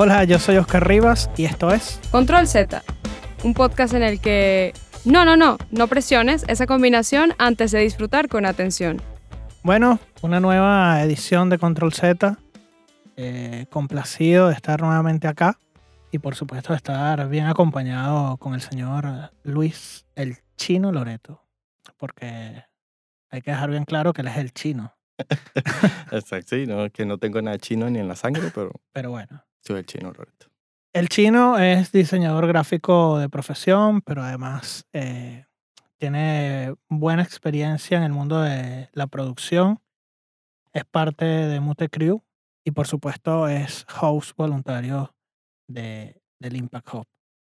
Hola, yo soy Oscar Rivas y esto es Control Z, un podcast en el que... No, no, no, no presiones esa combinación antes de disfrutar con atención. Bueno, una nueva edición de Control Z. Eh, complacido de estar nuevamente acá y por supuesto de estar bien acompañado con el señor Luis el Chino Loreto, porque hay que dejar bien claro que él es el chino. Exacto, sí, no, que no tengo nada chino ni en la sangre, pero Pero bueno, el chino, Roberto. el chino es diseñador gráfico de profesión, pero además eh, tiene buena experiencia en el mundo de la producción. Es parte de Mute Crew y por supuesto es host voluntario de, del Impact Hub.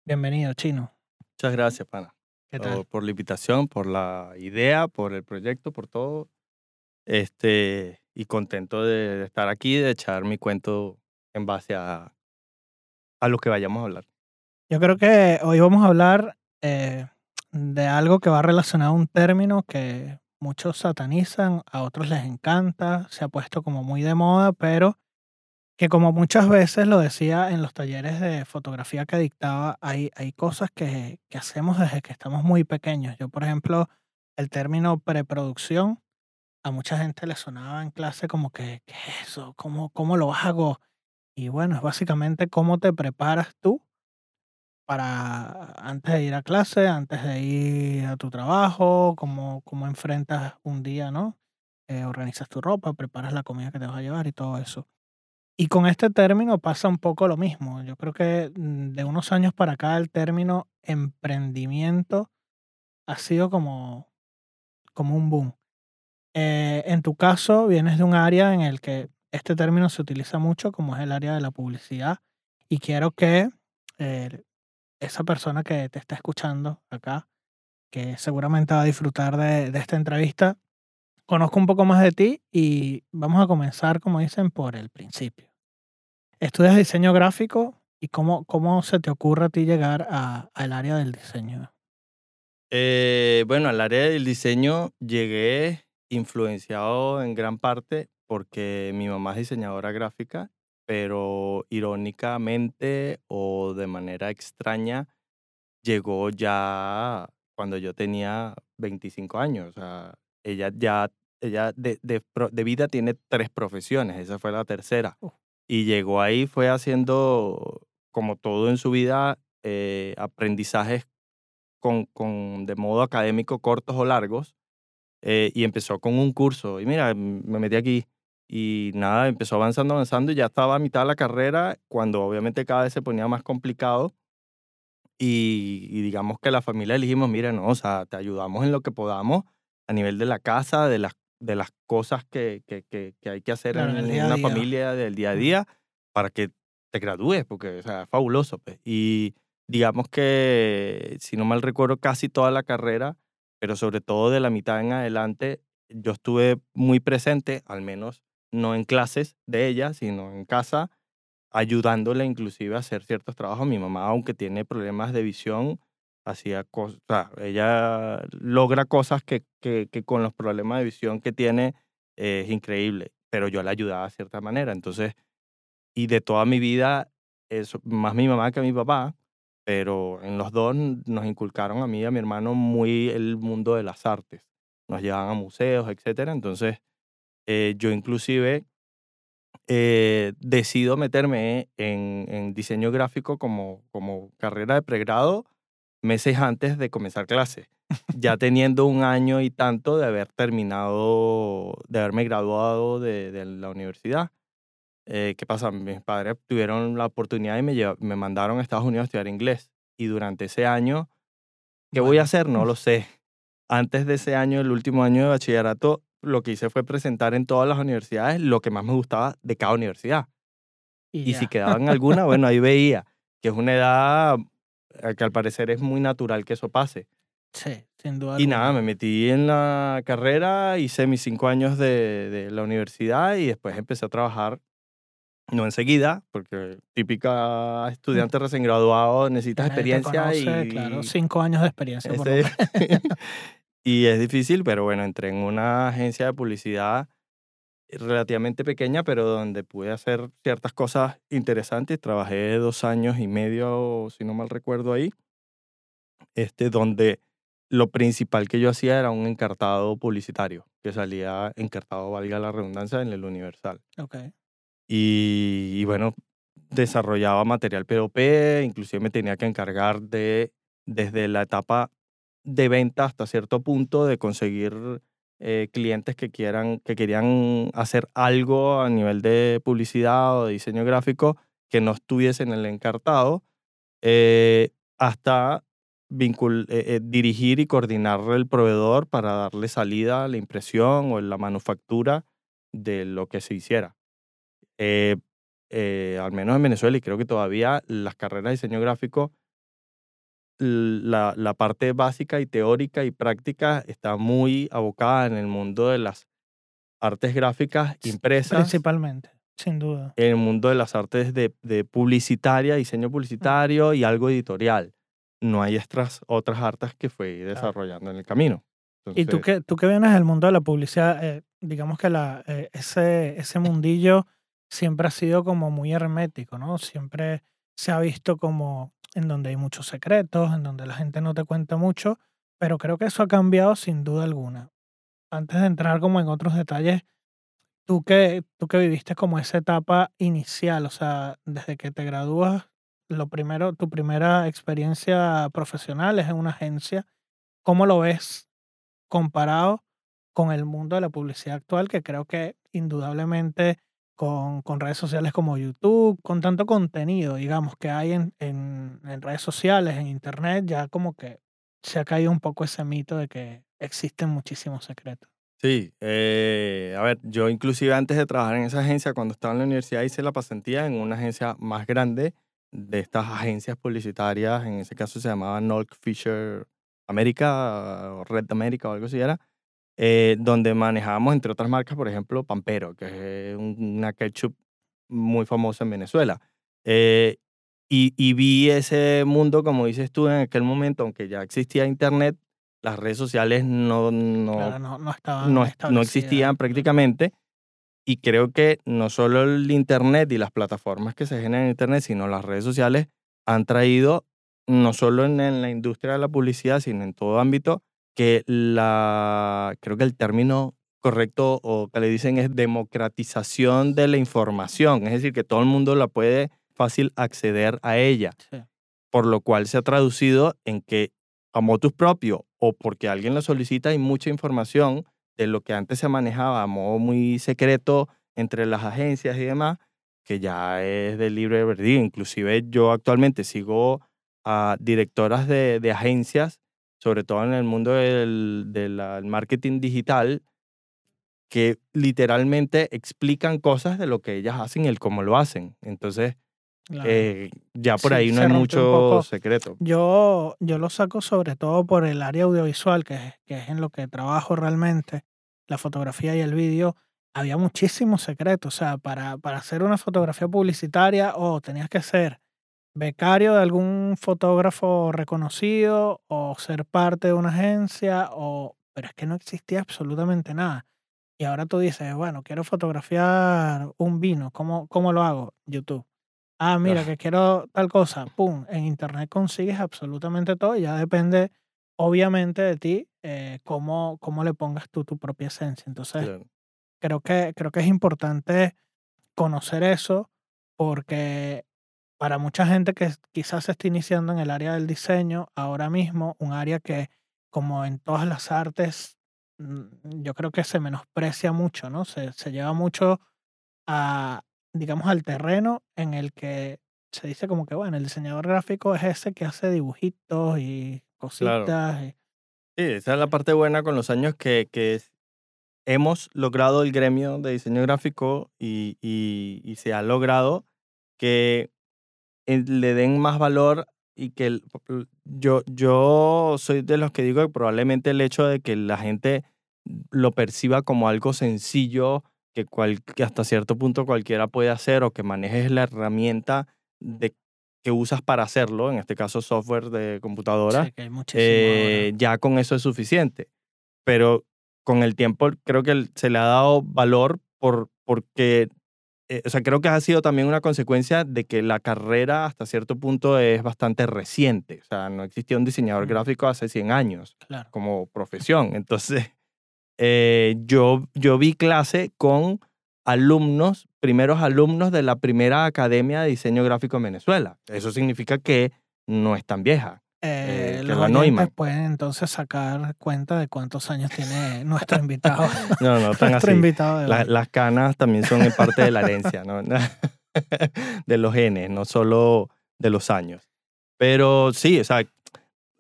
Bienvenido, chino. Muchas gracias, pana, ¿Qué por la invitación, por la idea, por el proyecto, por todo. Este, y contento de, de estar aquí, de echar mi cuento en base a, a lo que vayamos a hablar. Yo creo que hoy vamos a hablar eh, de algo que va relacionado a un término que muchos satanizan, a otros les encanta, se ha puesto como muy de moda, pero que como muchas veces lo decía en los talleres de fotografía que dictaba, hay, hay cosas que, que hacemos desde que estamos muy pequeños. Yo, por ejemplo, el término preproducción, a mucha gente le sonaba en clase como que, ¿qué es eso? ¿Cómo, ¿Cómo lo hago? Y bueno, es básicamente cómo te preparas tú para antes de ir a clase, antes de ir a tu trabajo, cómo, cómo enfrentas un día, ¿no? Eh, organizas tu ropa, preparas la comida que te vas a llevar y todo eso. Y con este término pasa un poco lo mismo. Yo creo que mm, de unos años para acá el término emprendimiento ha sido como, como un boom. Eh, en tu caso, vienes de un área en el que este término se utiliza mucho, como es el área de la publicidad, y quiero que eh, esa persona que te está escuchando acá, que seguramente va a disfrutar de, de esta entrevista, conozca un poco más de ti y vamos a comenzar, como dicen, por el principio. Estudias diseño gráfico y cómo, cómo se te ocurre a ti llegar al área del diseño. Eh, bueno, al área del diseño llegué influenciado en gran parte porque mi mamá es diseñadora gráfica, pero irónicamente o de manera extraña llegó ya cuando yo tenía 25 años. O sea, ella ya, ella de, de de vida tiene tres profesiones, esa fue la tercera. Uf. Y llegó ahí, fue haciendo, como todo en su vida, eh, aprendizajes con, con, de modo académico cortos o largos eh, y empezó con un curso y mira, me metí aquí y nada, empezó avanzando, avanzando y ya estaba a mitad de la carrera cuando obviamente cada vez se ponía más complicado y, y digamos que la familia elegimos, mira, no, o sea, te ayudamos en lo que podamos a nivel de la casa, de las, de las cosas que, que, que, que hay que hacer Claro, en en, una día. familia del día a día para que te gradúes, porque, o sea, es fabuloso. Pues. Y digamos que, si no mal recuerdo, casi toda la carrera, pero sobre todo de la mitad en adelante, yo estuve muy presente, al menos no en clases de ella, sino en casa, ayudándole inclusive a hacer ciertos trabajos. Mi mamá, aunque tiene problemas de visión, hacía cosas, o sea, ella logra cosas que, que, que con los problemas de visión que tiene eh, es increíble, pero yo la ayudaba de cierta manera. Entonces, y de toda mi vida, eso, más mi mamá que mi papá, pero en los dos nos inculcaron a mí y a mi hermano muy el mundo de las artes. Nos llevaban a museos, etcétera. Entonces, eh, yo inclusive eh, decido meterme en, en diseño gráfico como, como carrera de pregrado meses antes de comenzar clase, ya teniendo un año y tanto de haber terminado, de haberme graduado de, de la universidad. Eh, ¿Qué pasa? Mis padres tuvieron la oportunidad y me, me mandaron a Estados Unidos a estudiar inglés. Y durante ese año, ¿qué voy a hacer? No lo sé. Antes de ese año, el último año de bachillerato, lo que hice fue presentar en todas las universidades lo que más me gustaba de cada universidad. Y si ya. quedaba en alguna, bueno, ahí veía que es una edad eh, que al parecer es muy natural que eso pase. Sí, sin duda. Y alguna. nada, me metí en la carrera, hice mis cinco años de, de la universidad y después empecé a trabajar, no enseguida, porque típica estudiante recién graduado, necesitas experiencia conoce, y... Claro, cinco años de experiencia. por ese- menos. y es difícil, pero bueno, entré en una agencia de publicidad relativamente pequeña, pero donde pude hacer ciertas cosas interesantes. Trabajé dos años y medio, si no mal recuerdo, ahí, este, donde lo principal que yo hacía era un encartado publicitario, que salía encartado, valga la redundancia, en el Universal. Ok. Y, y bueno, desarrollaba material POP, inclusive me tenía que encargar de, desde la etapa de venta hasta cierto punto, de conseguir eh, clientes que, quieran, que querían hacer algo a nivel de publicidad o de diseño gráfico que no estuviese en el encartado, eh, hasta vincul eh, dirigir y coordinar el proveedor para darle salida a la impresión o la manufactura de lo que se hiciera. al menos en Venezuela, y creo que todavía las carreras de diseño gráfico la, la, parte básica y teórica y práctica está muy abocada en el mundo de las artes gráficas impresas. Principalmente, sin duda. En el mundo de las artes de, de publicitaria, diseño publicitario y algo editorial. No hay otras, otras artes que fue desarrollando en el camino. y tú que, tú que vienes del mundo de la publicidad, eh, digamos que la, eh, ese, ese mundillo siempre ha sido como muy hermético, ¿no? Siempre se ha visto como en donde hay muchos secretos, en donde la gente no te cuenta mucho, pero creo que eso ha cambiado sin duda alguna. Antes de entrar como en otros detalles, tú que, tú que viviste como esa etapa inicial, o sea, desde que te gradúas, lo primero, tu primera experiencia profesional es en una agencia, ¿cómo lo ves comparado con el mundo de la publicidad actual, que creo que indudablemente con, redes sociales como YouTube, con tanto contenido, digamos, que hay en, en, redes sociales, en Internet, ya como que se ha caído un poco ese mito de que existen muchísimos secretos. Sí, eh, a ver, yo inclusive antes de trabajar en esa agencia, cuando estaba en la universidad, hice la pasantía en una agencia más grande de estas agencias publicitarias, en ese caso se llamaba Nolk Fisher América, Red America o algo así era, eh, donde manejábamos, entre otras marcas, por ejemplo, Pampero, que es una ketchup muy famosa en Venezuela. Eh, y, y, vi ese mundo, como dices tú, en aquel momento, aunque ya existía Internet, las redes sociales no, no, no, no, estaban no, no existían prácticamente. Y creo que no solo el Internet y las plataformas que se generan en Internet, sino las redes sociales han traído, no solo en, en la industria de la publicidad, sino en todo ámbito, que la, creo que el término correcto o que le dicen es democratización de la información, es decir, que todo el mundo la puede fácil acceder a ella, por lo cual se ha traducido en que a motus propio o porque alguien lo solicita hay mucha información de lo que antes se manejaba a modo muy secreto entre las agencias y demás, que ya es de libre verdad. Inclusive yo actualmente sigo a directoras de, de agencias sobre todo en el mundo del, marketing digital, que literalmente explican cosas de lo que ellas hacen y el cómo lo hacen. Entonces, eh, ya por ahí no hay mucho secreto. Yo, yo lo saco sobre todo por el área audiovisual, que es, que es en lo que trabajo realmente, la fotografía y el vídeo. Había muchísimos secretos. O sea, para, para hacer una fotografía publicitaria, o oh, tenías que ser becario de algún fotógrafo reconocido o ser parte de una agencia, o, pero es que no existía absolutamente nada. Y ahora tú dices, bueno, quiero fotografiar un vino, ¿cómo, cómo lo hago? YouTube. Ah, mira, que quiero tal cosa, pum, en internet consigues absolutamente todo y ya depende, obviamente, de ti eh, cómo, cómo le pongas tú tu propia esencia. Entonces, creo, que, creo que es importante conocer eso porque para mucha gente que quizás se está iniciando en el área del diseño, ahora mismo, un área que, como en todas las artes, mm, yo creo que se menosprecia mucho, ¿no? Se, se lleva mucho a, digamos, al terreno en el que se dice como que, bueno, el diseñador gráfico es ese que hace dibujitos y cositas. Sí, esa es la parte buena con los años que, que hemos logrado el gremio de diseño gráfico y, y, y se ha logrado que le den más valor y que yo, yo soy de los que digo que probablemente el hecho de que la gente lo perciba como algo sencillo, que, cual, que hasta cierto punto cualquiera puede hacer o que manejes la herramienta de, que usas para hacerlo, en este caso software de computadora, eh, ya con eso es suficiente. Pero con el tiempo creo que se le ha dado valor por, porque, eh, o sea, creo que ha sido también una consecuencia de que la carrera hasta cierto punto es bastante reciente. O sea, no existía un diseñador gráfico hace 100 años Claro. como profesión. Entonces, eh, yo, yo vi clase con alumnos, primeros alumnos de la primera Academia de Diseño Gráfico en Venezuela. Eso significa que no es tan vieja. Eh, que los oyentes pueden entonces sacar cuenta de cuántos años tiene nuestro invitado. No, no tan así. invitado de La- las canas también son en parte de la herencia, ¿no? de los genes, no solo de los años. Pero sí, o sea,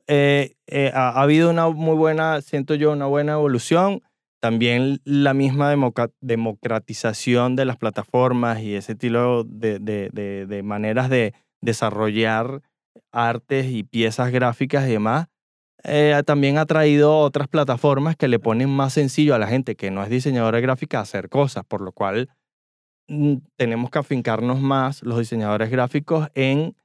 eh, eh, ha, ha habido una muy buena, siento yo, una buena evolución. También la misma democratización de las plataformas y ese estilo de, de- de- de maneras de desarrollar artes y piezas gráficas y demás, eh, también ha traído otras plataformas que le ponen más sencillo a la gente que no es diseñadora gráfica hacer cosas, por lo cual mm, tenemos que afincarnos más los diseñadores gráficos en,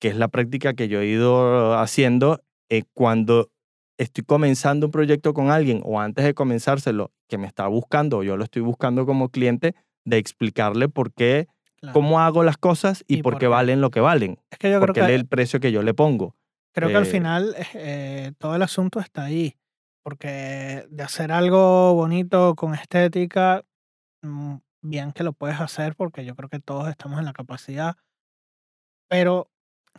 que es la práctica que yo he ido haciendo, eh, cuando estoy comenzando un proyecto con alguien o antes de comenzárselo, que me está buscando o yo lo estoy buscando como cliente, de explicarle por qué, Claro. cómo hago las cosas y, Y por qué valen lo que valen, Es que yo creo porque que, el precio que yo le pongo. creo que al eh, final eh, todo el asunto está ahí. Porque de hacer algo bonito con estética, mm, bien que lo puedes hacer porque yo creo que todos estamos en la capacidad. Pero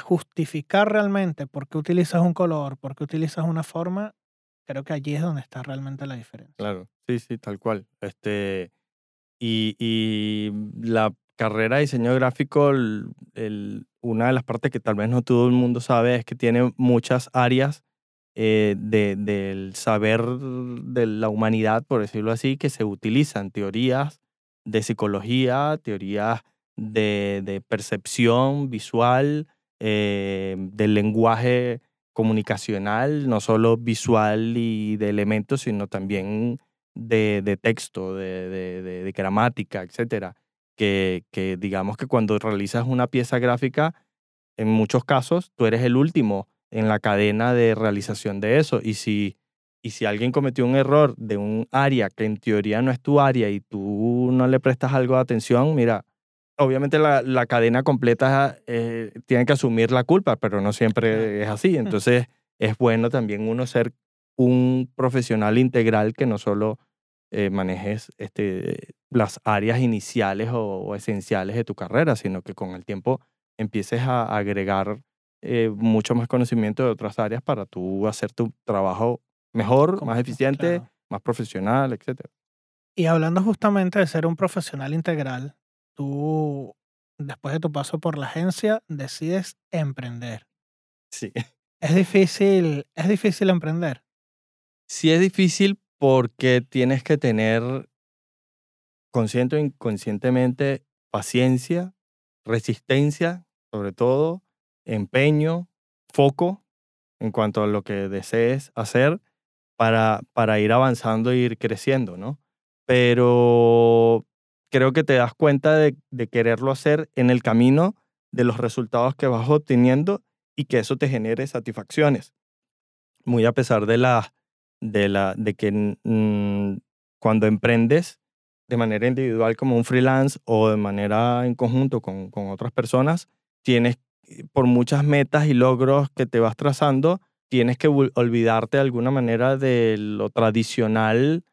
justificar realmente por qué utilizas un color, por qué utilizas una forma, creo que allí es donde está realmente la diferencia. Claro, sí, sí, tal cual. Este, y, y la carrera de diseño gráfico, el- el- una de las partes que tal vez no todo el mundo sabe es que tiene muchas áreas eh, de- del saber de la humanidad, por decirlo así, que se utilizan. Teorías de psicología, teorías de, de percepción visual, eh, del lenguaje comunicacional, no solo visual y de elementos, sino también de, de texto, de, de- gramática, etcétera. Que, que digamos que cuando realizas una pieza gráfica, en muchos casos, tú eres el último en la cadena de realización de eso. Y si, y si alguien cometió un error de un área que en teoría no es tu área y tú no le prestas algo de atención, mira, obviamente la, la cadena completa eh, tiene que asumir la culpa, pero no siempre es así. Entonces es bueno también uno ser un profesional integral que no solo eh, manejes este, las áreas iniciales o, o esenciales de tu carrera, sino que con el tiempo empieces a agregar eh, mucho más conocimiento de otras áreas para tú hacer tu trabajo mejor, Como- más eficiente, claro. más profesional, etc. Y hablando justamente de ser un profesional integral, tú, después de tu paso por la agencia, decides emprender. Sí. Es difícil, es difícil emprender. Sí es difícil porque tienes que tener consciente o inconscientemente paciencia, resistencia, sobre todo, empeño, foco en cuanto a lo que desees hacer para, para ir avanzando e ir creciendo, ¿no? Pero creo que te das cuenta de, de quererlo hacer en el camino de los resultados que vas obteniendo y que eso te genere satisfacciones. Muy a pesar de la, de la, de que cuando emprendes de manera individual como un freelance o de manera en conjunto con, con otras personas, tienes eh, por muchas metas y logros que te vas trazando, tienes que olvidarte de alguna manera de lo tradicional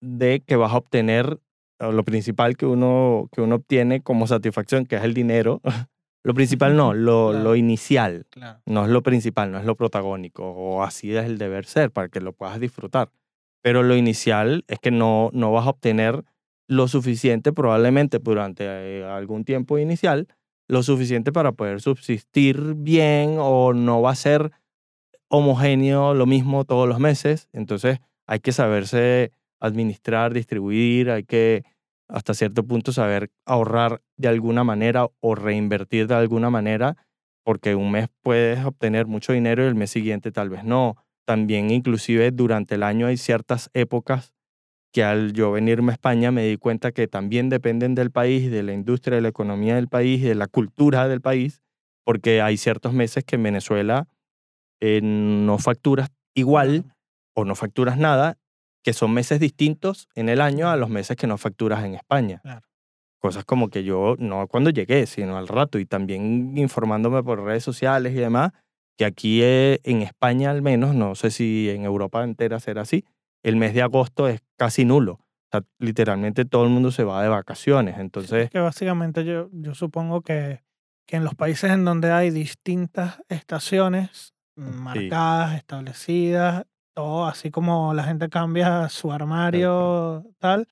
de que vas a obtener lo principal que uno, que uno obtiene como satisfacción, que es el dinero. lo principal no, lo, Claro. lo inicial Claro. no es lo principal, no es lo protagónico, o así es el deber ser para que lo puedas disfrutar. Pero lo inicial es que no, no vas a obtener lo suficiente probablemente durante eh, algún tiempo inicial, lo suficiente para poder subsistir bien o no va a ser homogéneo lo mismo todos los meses. Entonces hay que saberse administrar, distribuir, hay que hasta cierto punto saber ahorrar de alguna manera o reinvertir de alguna manera, porque un mes puedes obtener mucho dinero y el mes siguiente tal vez no. También inclusive durante el año hay ciertas épocas que al yo venirme a España me di cuenta que también dependen del país, de la industria, de la economía del país, de la cultura del país, porque hay ciertos meses que en Venezuela eh, no facturas igual o no facturas nada que son meses distintos en el año a los meses que no facturas en España. Claro. Cosas como que yo, no cuando llegué, sino al rato, y también informándome por redes sociales y demás, que aquí eh, en España al menos, no sé si en Europa entera será así, el mes de agosto es casi nulo. O sea, literalmente todo el mundo se va de vacaciones. Entonces, Que básicamente yo, yo supongo que, que en los países en donde hay distintas estaciones marcadas, establecidas, todo así como la gente cambia su armario, tal,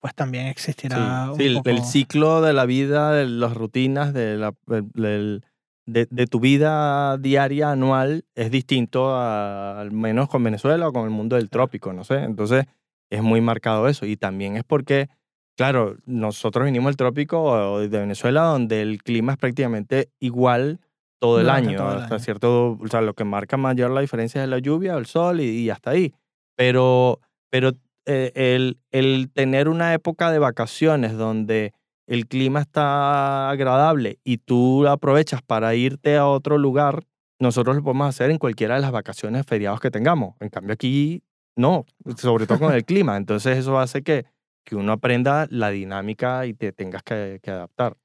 pues también existirá sí, un sí, el- poco... el ciclo de la vida, de las rutinas, de, la, de, de tu vida diaria anual es distinto a- al menos con Venezuela o con el mundo del trópico, no sé. Entonces es muy marcado eso. Y también es porque, claro, nosotros venimos del trópico o de Venezuela donde el clima es prácticamente igual todo el año. todo el hasta año. cierto, o sea, lo que marca mayor la diferencia es la lluvia, el sol y, y hasta ahí. Pero, pero eh, el, el tener una época de vacaciones donde el clima está agradable y tú aprovechas para irte a otro lugar, nosotros lo podemos hacer en cualquiera de las vacaciones, feriados que tengamos. En cambio aquí no, sobre todo con el clima. Entonces eso hace que, que uno aprenda la dinámica y te tengas que, que adaptar.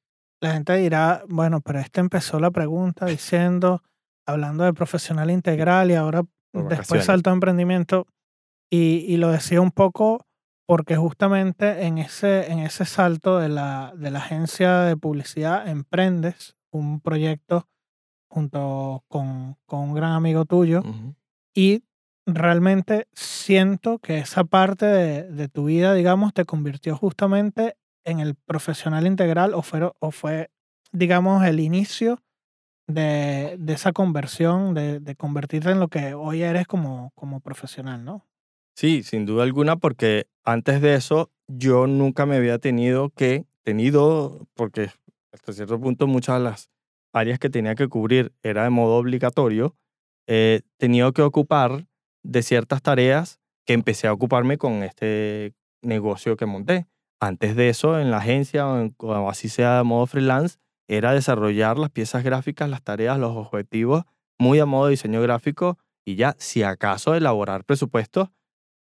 La gente dirá, bueno, pero este empezó la pregunta diciendo, hablando de profesional integral y ahora Por después vacaciones. saltó a emprendimiento y, y lo decía un poco porque justamente en ese, en ese salto de la, de la agencia de publicidad emprendes un proyecto junto con, con un gran amigo tuyo y realmente siento que esa parte de, de tu vida, digamos, te convirtió justamente en el profesional integral o fue, o fue digamos, el inicio de, de esa conversión, de, de convertirte en lo que hoy eres como, como profesional, ¿no? Sí, sin duda alguna, porque antes de eso yo nunca me había tenido que, tenido, porque hasta cierto punto muchas de las áreas que tenía que cubrir era de modo obligatorio, eh, tenido que ocupar de ciertas tareas que empecé a ocuparme con este negocio que monté. Antes de eso, en la agencia o, en- o así sea de modo freelance, era desarrollar las piezas gráficas, las tareas, los objetivos, muy a modo diseño gráfico y ya, si acaso, elaborar presupuestos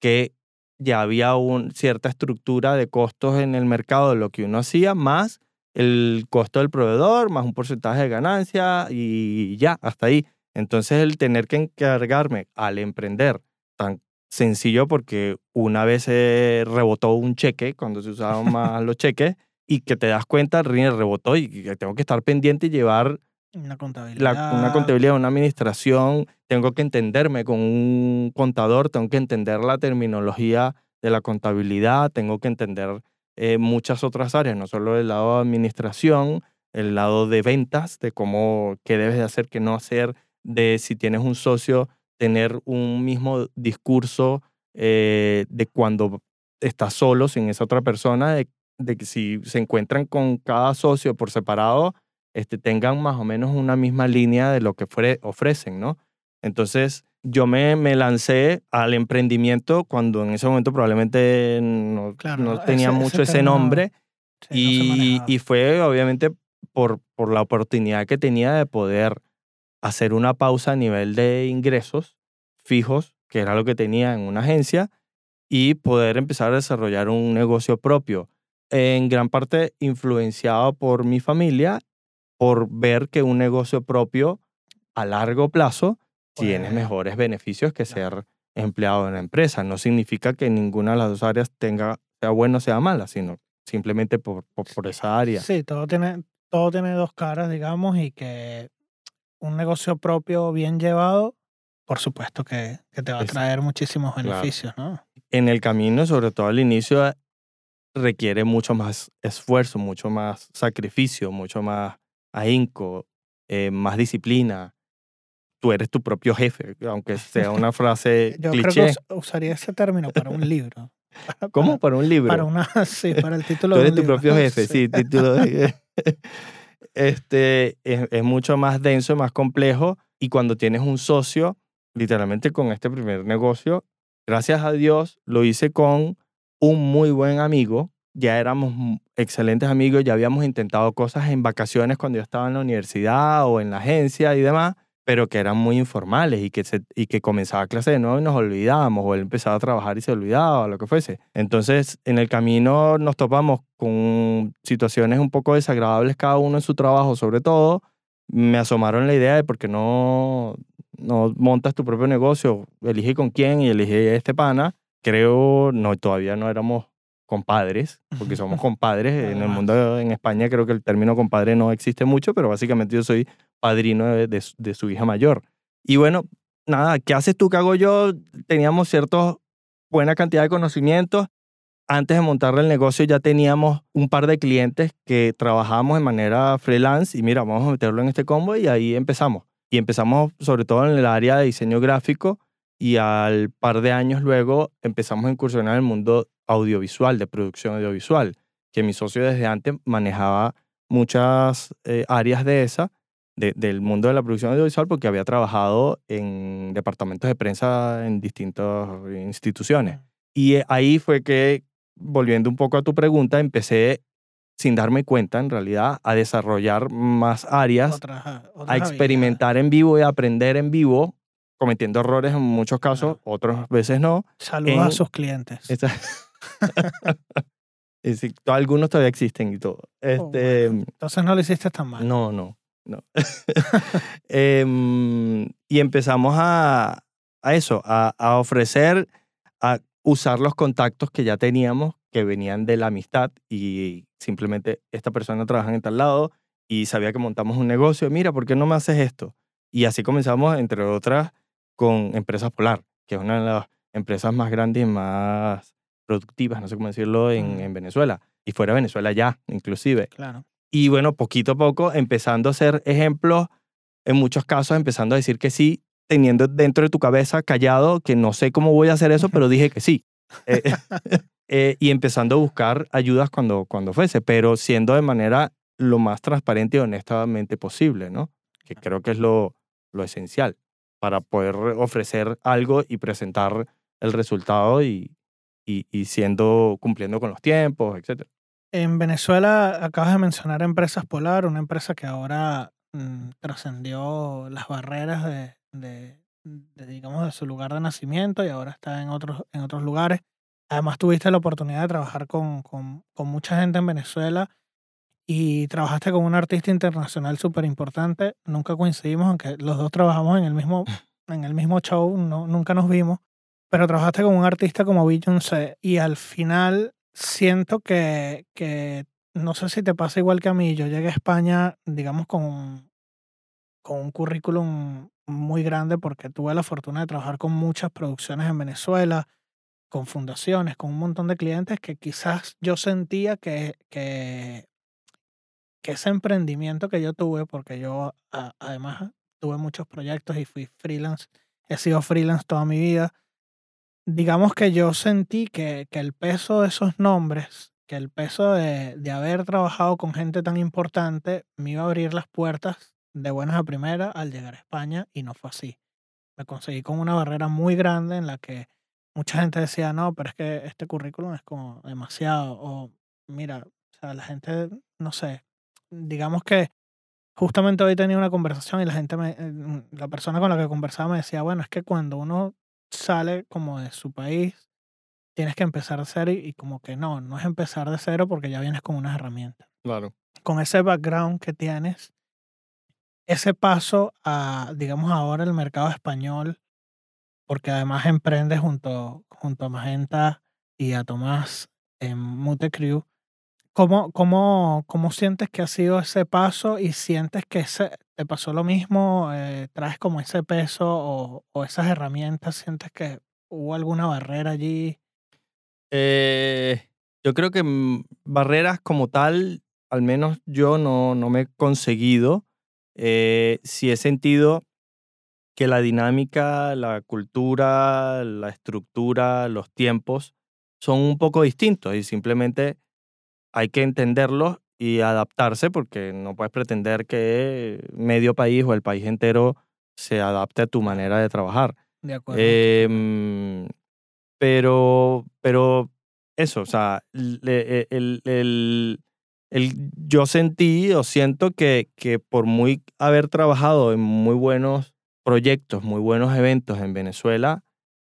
que ya había un, cierta estructura de costos en el mercado de lo que uno hacía, más el costo del proveedor, más un porcentaje de ganancia y ya, hasta ahí. Entonces el tener que encargarme al emprender, tan sencillo porque una vez se rebotó un cheque, cuando se usaban más los cheques, y que te das cuenta, rin, rebotó y que tengo que estar pendiente y llevar Una la- contabilidad. una contabilidad, una administración, tengo que entenderme con un contador, tengo que entender la terminología de la contabilidad, tengo que entender eh, muchas otras áreas, no solo el lado de administración, el lado de ventas, de cómo, qué debes de hacer, qué no hacer, de si tienes un socio, tener un mismo discurso eh, de cuando estás solo sin esa otra persona, de, de que si se encuentran con cada socio por separado, este, tengan más o menos una misma línea de lo que ofrecen, ¿no? Entonces, yo me, me lancé al emprendimiento cuando en ese momento probablemente no, Claro, no ese- tenía ese mucho ese término nombre Sí, no se y, manejaba. y fue obviamente por, por la oportunidad que tenía de poder hacer una pausa a nivel de ingresos fijos, que era lo que tenía en una agencia, y poder empezar a desarrollar un negocio propio, en gran parte influenciado por mi familia, por ver que un negocio propio a largo plazo tiene Pues, mejores beneficios que ser empleado en una empresa. No significa que ninguna de las dos áreas tenga, sea buena o sea mala, sino simplemente por, por, por esa área. Sí, todo tiene, todo tiene dos caras, digamos, y que un negocio propio bien llevado, por supuesto que, que te va a traer muchísimos claro. beneficios, ¿no? En el camino, sobre todo al inicio, eh, requiere mucho más esfuerzo, mucho más sacrificio, mucho más ahínco, eh, más disciplina. Tú eres tu propio jefe, aunque sea una frase Yo creo que cliché. us- usaría ese término para un libro. Para- ¿Cómo? Para un libro. Para una, sí, para el título Tú de eres un tu libro. propio jefe, sí, título de- este, es, mucho más denso, más complejo. Y cuando tienes un socio, literalmente con este primer negocio, gracias a Dios lo hice con un muy buen amigo. Ya éramos excelentes amigos, ya habíamos intentado cosas en vacaciones cuando yo estaba en la universidad o en la agencia y demás. Pero que eran muy informales y que, se, y que comenzaba clase de nuevo y nos olvidábamos, o él empezaba a trabajar y se olvidaba, lo que fuese. Entonces, en el camino nos topamos con situaciones un poco desagradables cada uno en su trabajo, sobre todo. Me asomaron la idea de por qué no, no montas tu propio negocio, elige con quién y elige este pana. Creo, no, todavía no éramos compadres, porque somos compadres. en el mundo, en España, creo que el término compadre no existe mucho, pero básicamente yo soy padrino de, de, su hija mayor. Y bueno, nada, ¿qué haces tú? ¿Qué hago yo? Teníamos cierta buena cantidad de conocimientos. Antes de montar el negocio ya teníamos un par de clientes que trabajábamos de manera freelance y mira, vamos a meterlo en este combo y ahí empezamos. Y empezamos sobre todo en el área de diseño gráfico y al par de años luego empezamos a incursionar en el mundo audiovisual, de producción audiovisual, que mi socio desde antes manejaba muchas eh, áreas de esa del mundo de la producción audiovisual porque había trabajado en departamentos de prensa en distintas instituciones. Y eh, ahí fue que, volviendo un poco a tu pregunta, empecé sin darme cuenta, en realidad, a desarrollar más áreas, a experimentar en vivo y a aprender en vivo, cometiendo errores en muchos casos, otras veces no. Saludos a sus clientes. algunos todavía existen y todo. Oh, este, Entonces no lo hiciste tan mal. No, no. No. Em, y empezamos a, a eso, a, a, ofrecer, a usar los contactos que ya teníamos, que venían de la amistad y simplemente esta persona trabaja en tal lado y sabía que montamos un negocio, mira, ¿por qué no me haces esto? Y así comenzamos, entre otras, con Empresas Polar, que es una de las empresas más grandes y más productivas, no sé cómo decirlo, en, en Venezuela. Y fuera de Venezuela ya, inclusive. Claro. Y bueno, poquito a poco empezando a ser ejemplos, en muchos casos empezando a decir que sí, teniendo dentro de tu cabeza callado que no sé cómo voy a hacer eso, pero dije que sí. Eh, eh, y empezando a buscar ayudas cuando, cuando fuese, pero siendo de manera lo más transparente y honestamente posible, ¿no? Que creo que es lo, lo esencial para poder ofrecer algo y presentar el resultado y, y, y siendo, cumpliendo con los tiempos, etc. En Venezuela acabas de mencionar Empresas Polar, una empresa que ahora mm, trascendió las barreras de, de, digamos, de su lugar de nacimiento y ahora está en otros, en otros lugares. Además tuviste la oportunidad de trabajar con, con mucha gente en Venezuela y trabajaste con un artista internacional súper importante. Nunca coincidimos, aunque los dos trabajamos en el mismo, en el mismo show, no, nunca nos vimos. Pero trabajaste con un artista como Beyoncé y al final siento que, que, no sé si te pasa igual que a mí, yo llegué a España, digamos, con, con un currículum muy grande porque tuve la fortuna de trabajar con muchas producciones en Venezuela, con fundaciones, con un montón de clientes que quizás yo sentía que, que, que ese emprendimiento que yo tuve, porque yo además tuve muchos proyectos y fui freelance, he sido freelance toda mi vida, digamos que yo sentí que, que el peso de esos nombres, que el peso de, de, haber trabajado con gente tan importante me iba a abrir las puertas de buenas a primera al llegar a España y no fue así. Me conseguí con una barrera muy grande en la que mucha gente decía, no, pero es que este currículum es como demasiado, o mira, o sea, la gente, no sé, digamos que justamente hoy tenía una conversación y la gente, me, eh, la persona con la que conversaba me decía, bueno, es que cuando uno sale como de su país, tienes que empezar de cero y, como que no, no es empezar de cero porque ya vienes con unas herramientas. Claro. Con ese background que tienes, ese paso a, digamos, ahora el mercado español, porque además emprendes junto, junto a Magenta y a Tomás en Mutecrew, ¿Cómo, cómo, ¿Cómo sientes que ha sido ese paso y sientes que te pasó lo mismo? Eh, ¿Traes como ese peso o, o, esas herramientas? ¿Sientes que hubo alguna barrera allí? Eh, yo creo que mm, barreras como tal, al menos yo no, no me he conseguido. Eh, sí he sentido que la dinámica, la cultura, la estructura, los tiempos son un poco distintos y simplemente hay que entenderlo y adaptarse porque no puedes pretender que medio país o el país entero se adapte a tu manera de trabajar. De acuerdo. Em, pero, pero eso, o sea, e, el, el, yo sentí o siento que, que por muy haber trabajado en muy buenos proyectos, muy buenos eventos en Venezuela,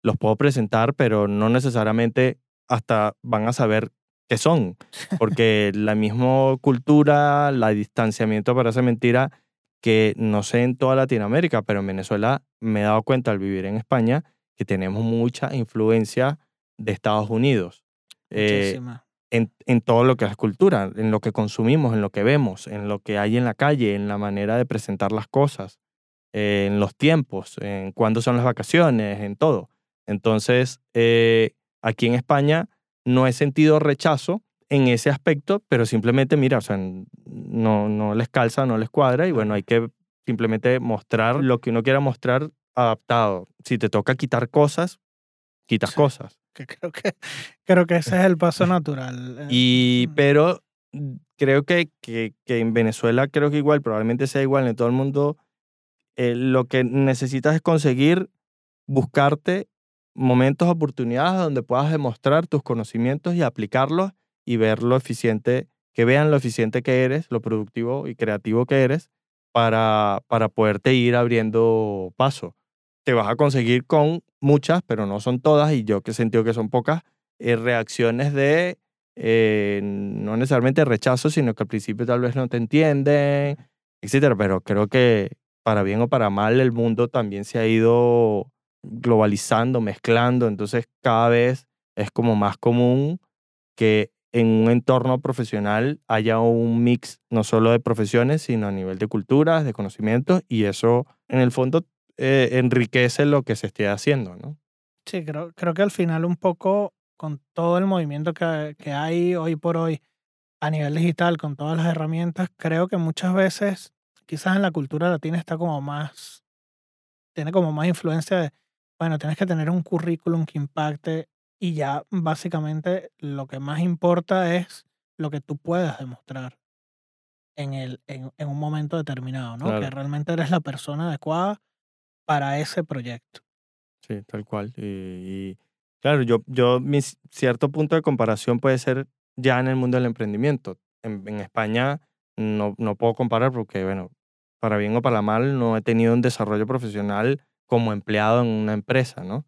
los puedo presentar, pero no necesariamente hasta van a saber qué son, porque la misma cultura, la distanciamiento parece mentira que no sé en toda Latinoamérica, pero en Venezuela me he dado cuenta al vivir en España que tenemos mucha influencia de Estados Unidos. Eh, en, en, todo lo que es cultura, en lo que consumimos, en lo que vemos, en lo que hay en la calle, en la manera de presentar las cosas, eh, en los tiempos, en cuándo son las vacaciones, en todo. Entonces, eh, aquí en España no he sentido rechazo en ese aspecto, pero simplemente, mira, o sea, no, no les calza, no les cuadra y bueno, hay que simplemente mostrar lo que uno quiera mostrar adaptado. Si te toca quitar cosas, quitas cosas. Que creo que creo que ese es el paso natural. Eh, y mm. pero mm, creo que, que, que, en Venezuela creo que igual, probablemente sea igual en todo el mundo, eh, lo que necesitas es conseguir buscarte momentos, oportunidades donde puedas demostrar tus conocimientos y aplicarlos y ver lo eficiente, que vean lo eficiente que eres, lo productivo y creativo que eres para, para poderte ir abriendo paso. Te vas a conseguir con muchas, pero no son todas, y yo que he sentido que son pocas, eh, reacciones de, eh, no necesariamente rechazo, sino que al principio tal vez no te entienden, etcétera, pero creo que para bien o para mal el mundo también se ha ido globalizando, mezclando, entonces cada vez es como más común que en un entorno profesional haya un mix no solo de profesiones, sino a nivel de culturas, de conocimientos, y eso en el fondo eh, enriquece lo que se esté haciendo, ¿no? Sí, creo, creo que al final un poco con todo el movimiento que, que hay hoy por hoy a nivel digital, con todas las herramientas, creo que muchas veces, quizás en la cultura latina está como más, tiene como más influencia de, bueno, tienes que tener un currículum que impacte y ya básicamente lo que más importa es lo que tú puedas demostrar en, el, en, en un momento determinado, ¿no? Que realmente eres la persona adecuada para ese proyecto. Sí, tal cual. Y, claro, yo, yo, mi cierto punto de comparación puede ser ya en el mundo del emprendimiento. En, en España no, no puedo comparar porque, bueno, para bien o para mal, no he tenido un desarrollo profesional como empleado en una empresa, ¿no?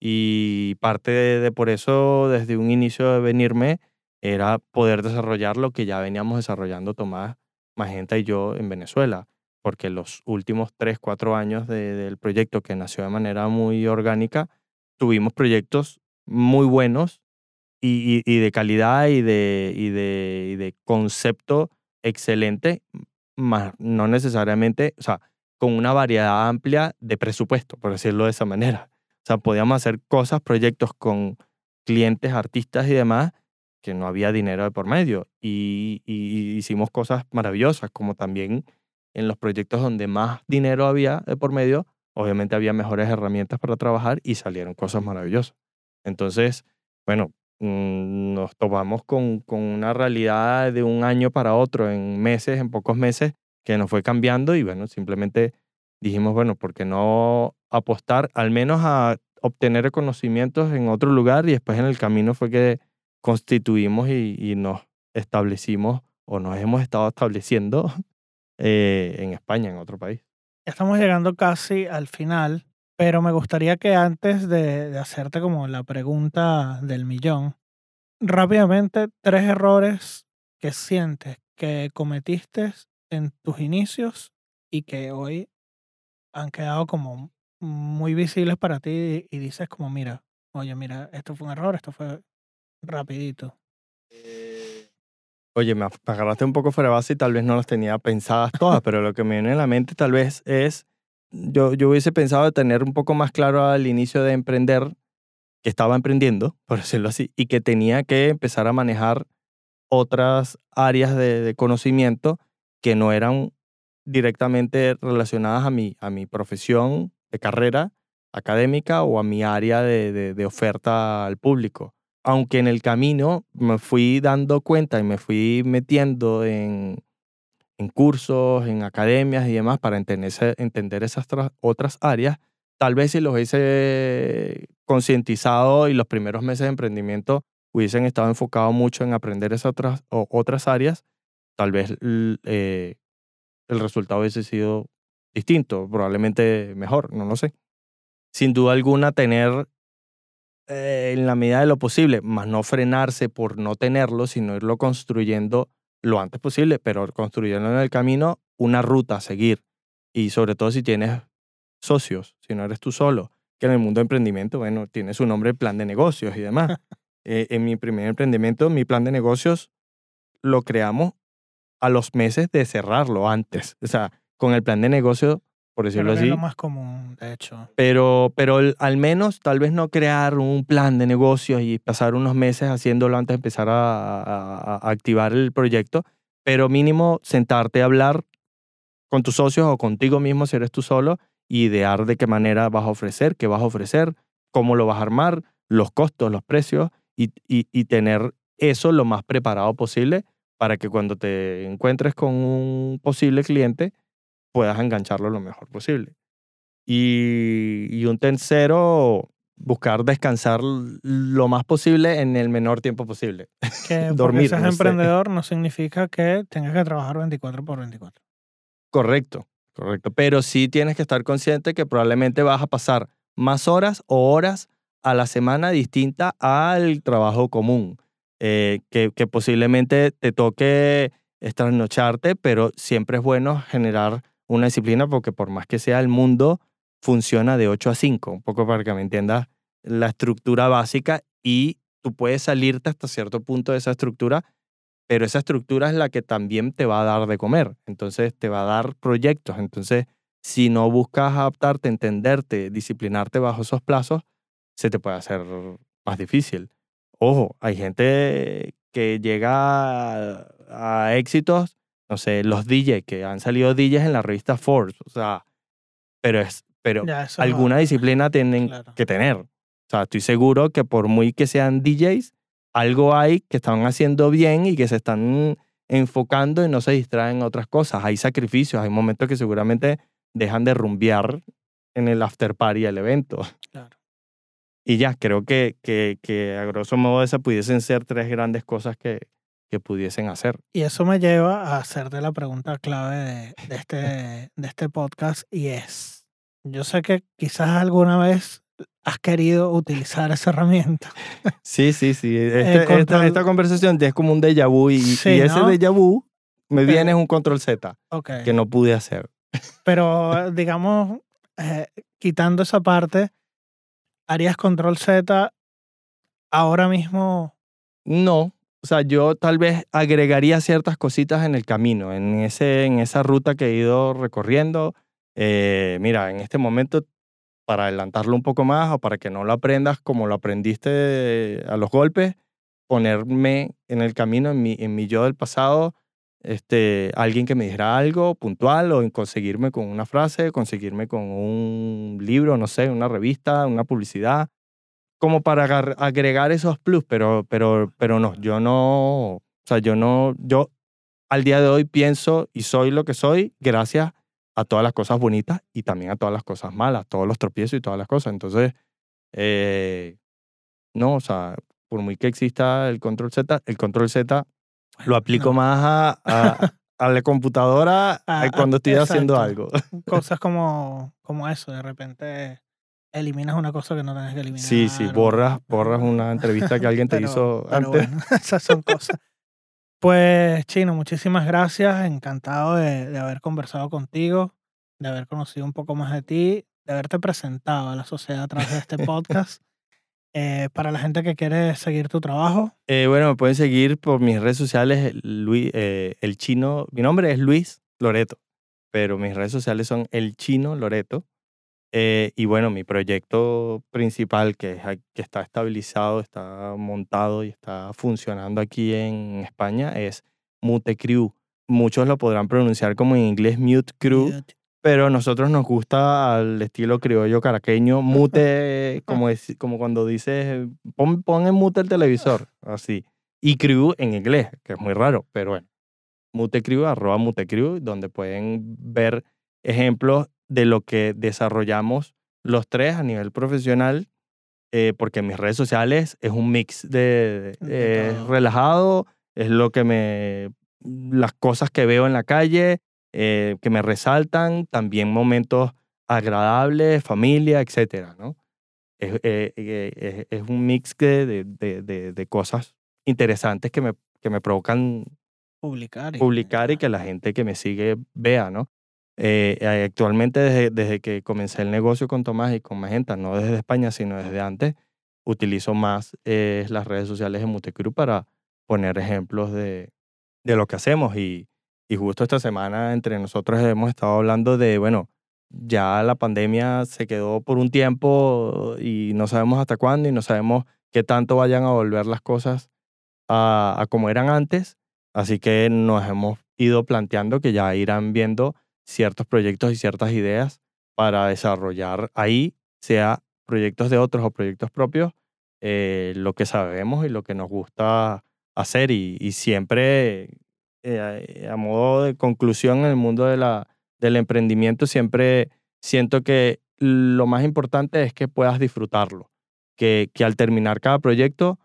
Y parte de, por eso, desde un inicio de venirme, era poder desarrollar lo que ya veníamos desarrollando Tomás, Magenta y yo en Venezuela, porque los últimos tres, cuatro años del proyecto, que nació de manera muy orgánica, tuvimos proyectos muy buenos y, de calidad y de, y de, y de concepto excelente, más no necesariamente, o sea, con una variedad amplia de presupuesto, por decirlo de esa manera. O sea, podíamos hacer cosas, proyectos con clientes, artistas y demás, que no había dinero de por medio. Y, hicimos cosas maravillosas, como también en los proyectos donde más dinero había de por medio, obviamente había mejores herramientas para trabajar y salieron cosas maravillosas. Entonces, bueno, mm, nos topamos con, con una realidad de un año para otro, en meses, en pocos meses, que nos fue cambiando y bueno, simplemente dijimos, bueno, ¿por qué no apostar al menos a obtener conocimientos en otro lugar y después en el camino fue que constituimos y, nos establecimos o nos hemos estado estableciendo eh, en España, en otro país. Estamos llegando casi al final, pero me gustaría que antes de, de hacerte como la pregunta del millón, rápidamente tres errores que sientes que cometiste en tus inicios y que hoy han quedado como muy visibles para ti y dices como, mira, oye, mira, esto fue un error, esto fue rapidito. Eh, oye, me agarraste un poco fuera de base y tal vez no las tenía pensadas todas, pero lo que me viene a la mente tal vez es, yo, yo hubiese pensado de tener un poco más claro al inicio de emprender que estaba emprendiendo, por decirlo así, y que tenía que empezar a manejar otras áreas de, de conocimiento que no eran directamente relacionadas a mi, a mi profesión de carrera académica o a mi área de, de, oferta al público. Aunque en el camino me fui dando cuenta y me fui metiendo en, en cursos, en academias y demás para entender, entender esas otras áreas, tal vez si los hubiese concientizado y los primeros meses de emprendimiento hubiesen estado enfocados mucho en aprender esas otras, otras áreas, tal vez eh, el resultado hubiese sido distinto, probablemente mejor, no lo sé. Sin duda alguna, tener eh, en la medida de lo posible, más no frenarse por no tenerlo, sino irlo construyendo lo antes posible, pero construyendo en el camino una ruta a seguir. Y sobre todo si tienes socios, si no eres tú solo, que en el mundo de emprendimiento, bueno, tiene su nombre plan de negocios y demás. Eh, en mi primer emprendimiento, mi plan de negocios lo creamos a los meses de cerrarlo antes. O sea, con el plan de negocio, por decirlo Creo así. Es lo más común, de hecho. Pero, pero al menos tal vez no crear un plan de negocios y pasar unos meses haciéndolo antes de empezar a, a- a activar el proyecto, pero mínimo sentarte a hablar con tus socios o contigo mismo si eres tú solo y idear de qué manera vas a ofrecer, qué vas a ofrecer, cómo lo vas a armar, los costos, los precios y, y, y tener eso lo más preparado posible para que cuando te encuentres con un posible cliente puedas engancharlo lo mejor posible. Y, y un tercero, buscar descansar lo más posible en el menor tiempo posible. Que Dormir, seas no sé. emprendedor no significa que tengas que trabajar 24 por 24. Correcto, correcto. Pero sí tienes que estar consciente que probablemente vas a pasar más horas o horas a la semana distinta al trabajo común. Eh, que, que posiblemente te toque trasnocharte, pero siempre es bueno generar una disciplina porque por más que sea el mundo, funciona de 8 a 5, un poco para que me entiendas la estructura básica y tú puedes salirte hasta cierto punto de esa estructura, pero esa estructura es la que también te va a dar de comer, entonces te va a dar proyectos, entonces si no buscas adaptarte, entenderte, disciplinarte bajo esos plazos, se te puede hacer más difícil. Ojo, hay gente que llega a, a éxitos, no sé, los DJs, que han salido DJs en la revista Forbes, o sea, pero, es, pero Ya, alguna no- disciplina tienen claro. que tener. O sea, estoy seguro que por muy que sean DJs, algo hay que están haciendo bien y que se están enfocando y no se distraen en otras cosas. Hay sacrificios, hay momentos que seguramente dejan de rumbear en el after party del evento. Claro. Y ya, creo que, que, que a grosso modo esas pudiesen ser tres grandes cosas que, que pudiesen hacer. Y eso me lleva a hacerte la pregunta clave de, de este, de este podcast y es, yo sé que quizás alguna vez has querido utilizar esa herramienta. Sí, sí, sí. Este- esta, control- esta conversación es como un déjà vu y, Sí, y ese ¿no? déjà vu me Pero- viene es un control Z Ok. que no pude hacer. Pero digamos, eh, quitando esa parte, ¿harías control Z ahora mismo? No, o sea, yo tal vez agregaría ciertas cositas en el camino, en, ese, en esa ruta que he ido recorriendo. Eh, mira, en este momento, para adelantarlo un poco más o para que no lo aprendas como lo aprendiste a los golpes, ponerme en el camino, en mi, en mi yo del pasado, este, alguien que me dijera algo puntual o en conseguirme con una frase, conseguirme con un libro, no sé, una revista, una publicidad, como para agregar esos plus, pero, pero, pero no, yo no, o sea, yo no, yo al día de hoy pienso y soy lo que soy gracias a todas las cosas bonitas y también a todas las cosas malas, todos los tropiezos y todas las cosas. Entonces, eh, no, o sea, por muy que exista el control Z, el control Z lo aplico no. más a, a, a la computadora A- a- cuando estoy haciendo algo. Cosas como, como eso, de repente eliminas una cosa que no tienes que eliminar. Sí, sí, borras, borras una entrevista que alguien te Pero- hizo pero antes. bueno, esas son cosas. Pues, Chino, muchísimas gracias. Encantado de, de haber conversado contigo, de haber conocido un poco más de ti, de haberte presentado a la sociedad a través de este podcast. Eh, para la gente que quiere seguir tu trabajo, Eh, bueno, me pueden seguir por mis redes sociales, Luis, eh, el chino. Mi nombre es Luis Loreto, pero mis redes sociales son el chino Loreto. Eh, y bueno, mi proyecto principal que, que está estabilizado, está montado y está funcionando aquí en España es Mute Crew. Muchos lo podrán pronunciar como en inglés Mute Crew, pero nosotros nos gusta al estilo criollo caraqueño, mute, como, deci- como cuando dices, pon, pon en mute el televisor, así. Y crew en inglés, que es muy raro, pero bueno. Mute crew, arroba mute crew, donde pueden ver ejemplos de lo que desarrollamos los tres a nivel profesional, eh, porque mis redes sociales es un mix de, De eh, relajado, es lo que me, las cosas que veo en la calle, eh, que me resaltan, también momentos agradables, familia, etcétera, ¿no? Es, eh, eh, es, es un mix de, de, de, de, cosas interesantes que me, que me provocan publicar y, publicar y que la gente que me sigue vea, ¿no? Eh, actualmente, desde, desde, que comencé el negocio con Tomás y con Magenta, no desde España, sino desde antes, utilizo más eh, las redes sociales de Mutecru para poner ejemplos de, de lo que hacemos. Y, y justo esta semana entre nosotros hemos estado hablando de, bueno, ya la pandemia se quedó por un tiempo y no sabemos hasta cuándo y no sabemos qué tanto vayan a volver las cosas a, como eran antes. Así que nos hemos ido planteando que ya irán viendo ciertos proyectos y ciertas ideas para desarrollar ahí, sea proyectos de otros o proyectos propios, eh, lo que sabemos y lo que nos gusta hacer. Y siempre, eh, a modo de conclusión, en el mundo de la, del emprendimiento, siempre siento que lo más importante es que puedas disfrutarlo, que, que al terminar cada proyecto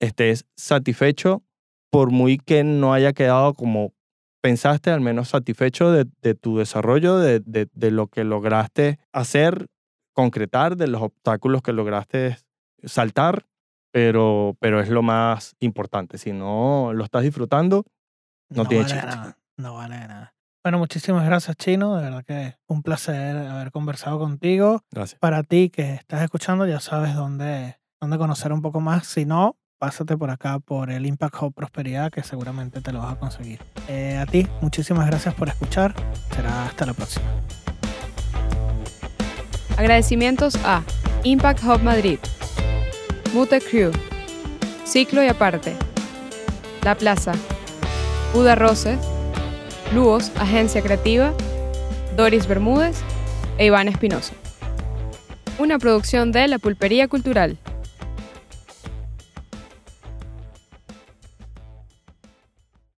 estés satisfecho por muy que no haya quedado como pensaste, al menos satisfecho de, de tu desarrollo, de, de, de, lo que lograste hacer, concretar, de los obstáculos que lograste saltar, pero, pero es lo más importante. Si no lo estás disfrutando, no, no tiene vale chiste. nada. No vale nada. Bueno, muchísimas gracias, Chino. De verdad que un placer haber conversado contigo. Gracias. Para ti que estás escuchando, ya sabes dónde, dónde conocer un poco más. Si no, pásate por acá por el Impact Hub Prosperidad, que seguramente te lo vas a conseguir. Eh, a ti, muchísimas gracias por escuchar. Será hasta la próxima. Agradecimientos a Impact Hub Madrid, Mute Crew, Ciclo y Aparte, La Plaza, Buda Roses, Luos, Agencia Creativa, Doris Bermúdez e Iván Espinosa. Una producción de La Pulpería Cultural.